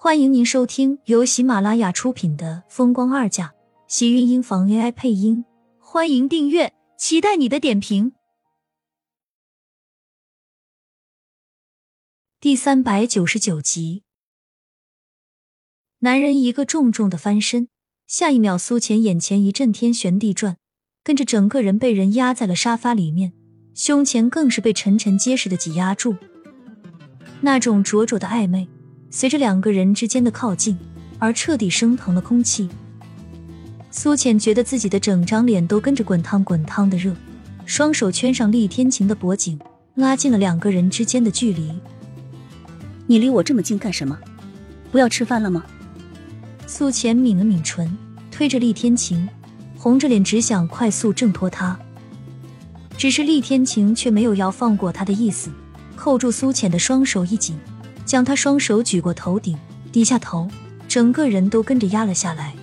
欢迎您收听由喜马拉雅出品的《风光二嫁》，喜运音房 AI 配音。欢迎订阅，期待你的点评。第三百九十九集，男人一个重重的翻身，下一秒苏浅眼前一阵天旋地转，跟着整个人被人压在了沙发里面，胸前更是被沉沉结实的挤压住，那种灼灼的暧昧。随着两个人之间的靠近，而彻底升腾了空气。苏浅觉得自己的整张脸都跟着滚烫滚烫的热，双手圈上厉天晴的脖颈，拉近了两个人之间的距离。你离我这么近干什么？不要吃饭了吗？苏浅抿了抿唇，推着厉天晴，红着脸只想快速挣脱他。只是厉天晴却没有要放过他的意思，扣住苏浅的双手一紧。将他双手举过头顶，低下头，整个人都跟着压了下来。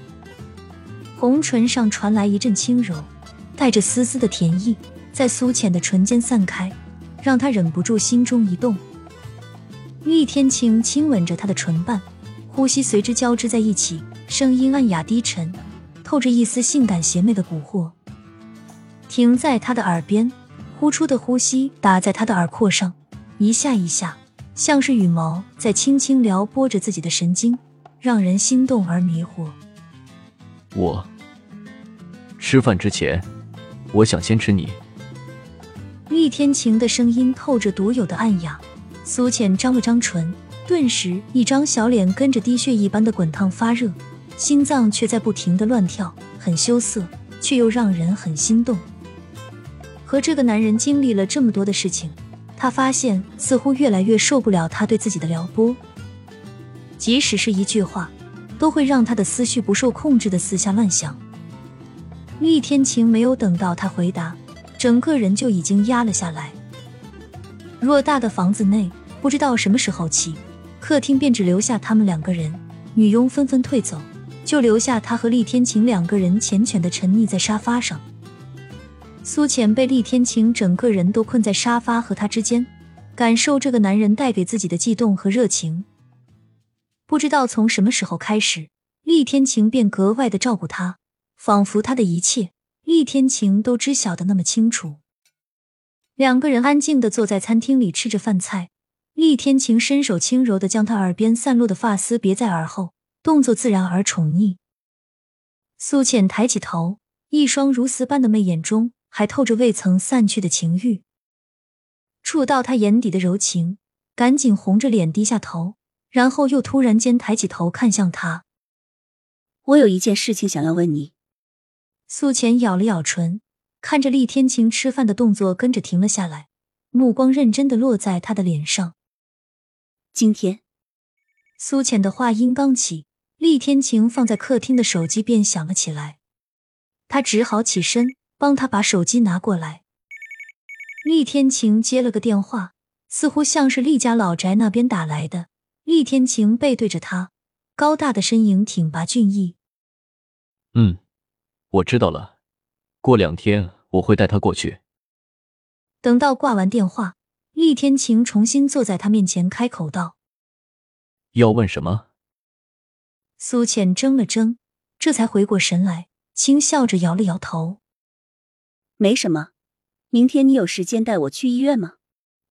红唇上传来一阵轻柔，带着丝丝的甜意，在苏浅的唇间散开，让他忍不住心中一动。厉天晴亲吻着他的唇瓣，呼吸随之交织在一起，声音暗哑低沉，透着一丝性感邪魅的蛊惑。停在他的耳边，呼出的呼吸打在他的耳廓上，一下一下。像是羽毛在轻轻撩拨着自己的神经，让人心动而迷惑。我吃饭之前，我想先吃你。厉天晴的声音透着独有的暗哑。苏浅张了张唇，顿时一张小脸跟着滴血一般的滚烫发热，心脏却在不停的乱跳，很羞涩，却又让人很心动。和这个男人经历了这么多的事情。他发现似乎越来越受不了他对自己的撩拨，即使是一句话，都会让他的思绪不受控制的四下乱想。厉天晴没有等到他回答，整个人就已经压了下来。偌大的房子内，不知道什么时候起，客厅便只留下他们两个人，女佣纷纷退走，就留下他和厉天晴两个人缱绻的沉溺在沙发上。苏浅被厉天晴整个人都困在沙发和他之间，感受这个男人带给自己的悸动和热情。不知道从什么时候开始，厉天晴便格外的照顾他，仿佛他的一切，厉天晴都知晓的那么清楚。两个人安静的坐在餐厅里吃着饭菜，厉天晴伸手轻柔的将他耳边散落的发丝别在耳后，动作自然而宠溺。苏浅抬起头，一双如丝般的媚眼中。还透着未曾散去的情欲，触到他眼底的柔情，赶紧红着脸低下头，然后又突然间抬起头看向他。我有一件事情想要问你。苏浅咬了咬唇，看着厉天晴吃饭的动作，跟着停了下来，目光认真的落在他的脸上。今天，苏浅的话音刚起，厉天晴放在客厅的手机便响了起来，他只好起身。帮他把手机拿过来。厉天晴接了个电话，似乎像是厉家老宅那边打来的。厉天晴背对着他，高大的身影挺拔俊逸。嗯，我知道了。过两天我会带他过去。等到挂完电话，厉天晴重新坐在他面前，开口道：“要问什么？”苏浅怔了怔，这才回过神来，轻笑着摇了摇头。没什么，明天你有时间带我去医院吗？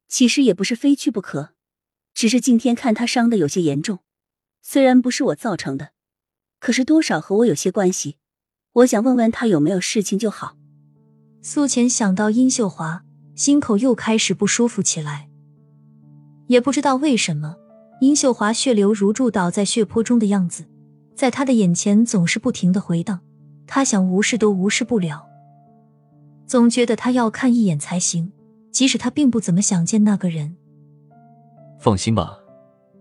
其实也不是非去不可，只是今天看他伤的有些严重，虽然不是我造成的，可是多少和我有些关系。我想问问他有没有事情就好。苏浅想到殷秀华，心口又开始不舒服起来。也不知道为什么，殷秀华血流如注倒在血泊中的样子，在他的眼前总是不停的回荡。他想无视都无视不了。总觉得他要看一眼才行，即使他并不怎么想见那个人。放心吧，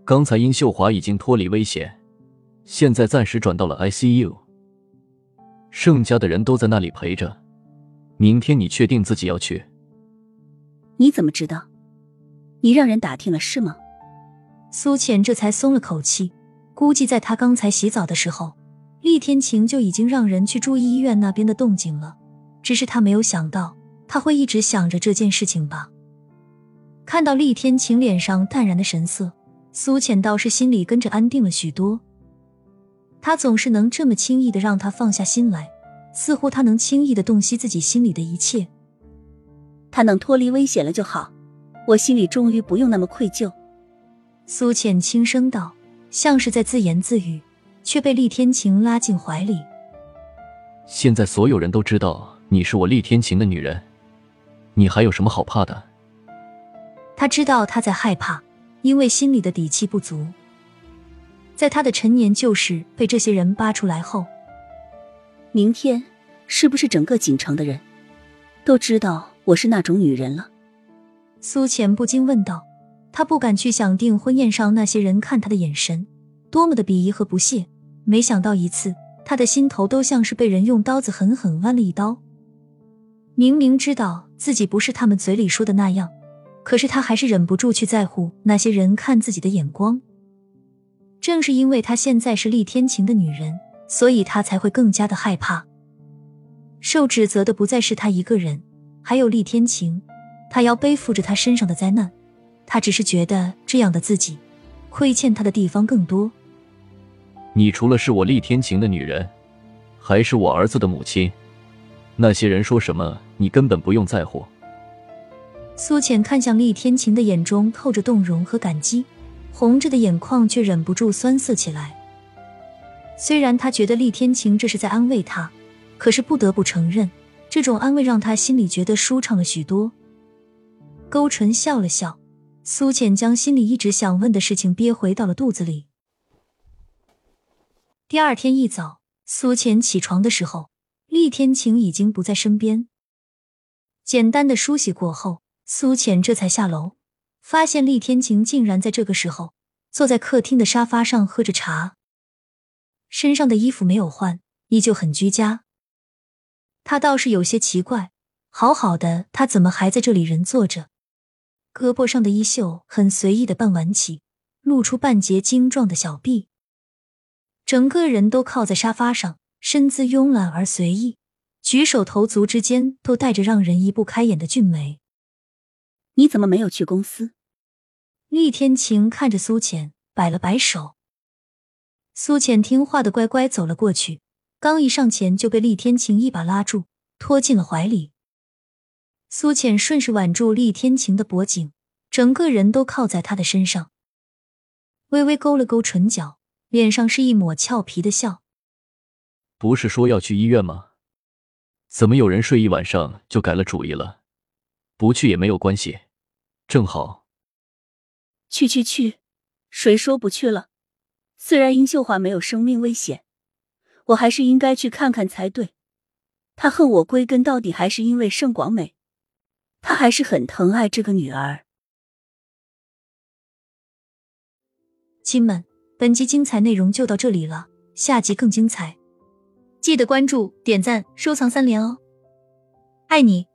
刚才殷秀华已经脱离危险，现在暂时转到了 ICU，盛家的人都在那里陪着。明天你确定自己要去？你怎么知道？你让人打听了是吗？苏浅这才松了口气，估计在他刚才洗澡的时候，厉天晴就已经让人去注意医院那边的动静了。只是他没有想到，他会一直想着这件事情吧。看到厉天晴脸上淡然的神色，苏浅倒是心里跟着安定了许多。他总是能这么轻易的让他放下心来，似乎他能轻易的洞悉自己心里的一切。他能脱离危险了就好，我心里终于不用那么愧疚。苏浅轻声道，像是在自言自语，却被厉天晴拉进怀里。现在所有人都知道你是我厉天晴的女人，你还有什么好怕的？他知道他在害怕，因为心里的底气不足。在他的陈年旧事被这些人扒出来后，明天是不是整个锦城的人都知道我是那种女人了？苏浅不禁问道。他不敢去想订婚宴上那些人看他的眼神，多么的鄙夷和不屑。没想到一次，他的心头都像是被人用刀子狠狠剜了一刀。明明知道自己不是他们嘴里说的那样，可是他还是忍不住去在乎那些人看自己的眼光。正是因为他现在是厉天晴的女人，所以他才会更加的害怕。受指责的不再是他一个人，还有厉天晴，他要背负着他身上的灾难。他只是觉得这样的自己，亏欠他的地方更多。你除了是我厉天晴的女人，还是我儿子的母亲。那些人说什么，你根本不用在乎。苏浅看向厉天晴的眼中透着动容和感激。红着的眼眶却忍不住酸涩起来。虽然他觉得厉天晴这是在安慰他，可是不得不承认，这种安慰让他心里觉得舒畅了许多。勾唇笑了笑，苏浅将心里一直想问的事情憋回到了肚子里。第二天一早，苏浅起床的时候，厉天晴已经不在身边。简单的梳洗过后，苏浅这才下楼。发现厉天晴竟然在这个时候坐在客厅的沙发上喝着茶，身上的衣服没有换，依旧很居家。他倒是有些奇怪，好好的他怎么还在这里人坐着？胳膊上的衣袖很随意的半挽起，露出半截精壮的小臂，整个人都靠在沙发上，身姿慵懒而随意，举手投足之间都带着让人移不开眼的俊美。你怎么没有去公司？厉天晴看着苏浅，摆了摆手。苏浅听话的乖乖走了过去，刚一上前就被厉天晴一把拉住，拖进了怀里。苏浅顺势挽住厉天晴的脖颈，整个人都靠在他的身上，微微勾了勾唇角，脸上是一抹俏皮的笑。不是说要去医院吗？怎么有人睡一晚上就改了主意了？不去也没有关系，正好。去去去，谁说不去了？虽然殷秀华没有生命危险，我还是应该去看看才对。他恨我，归根到底还是因为盛广美，他还是很疼爱这个女儿。亲们，本集精彩内容就到这里了，下集更精彩，记得关注、点赞、收藏三连哦！爱你。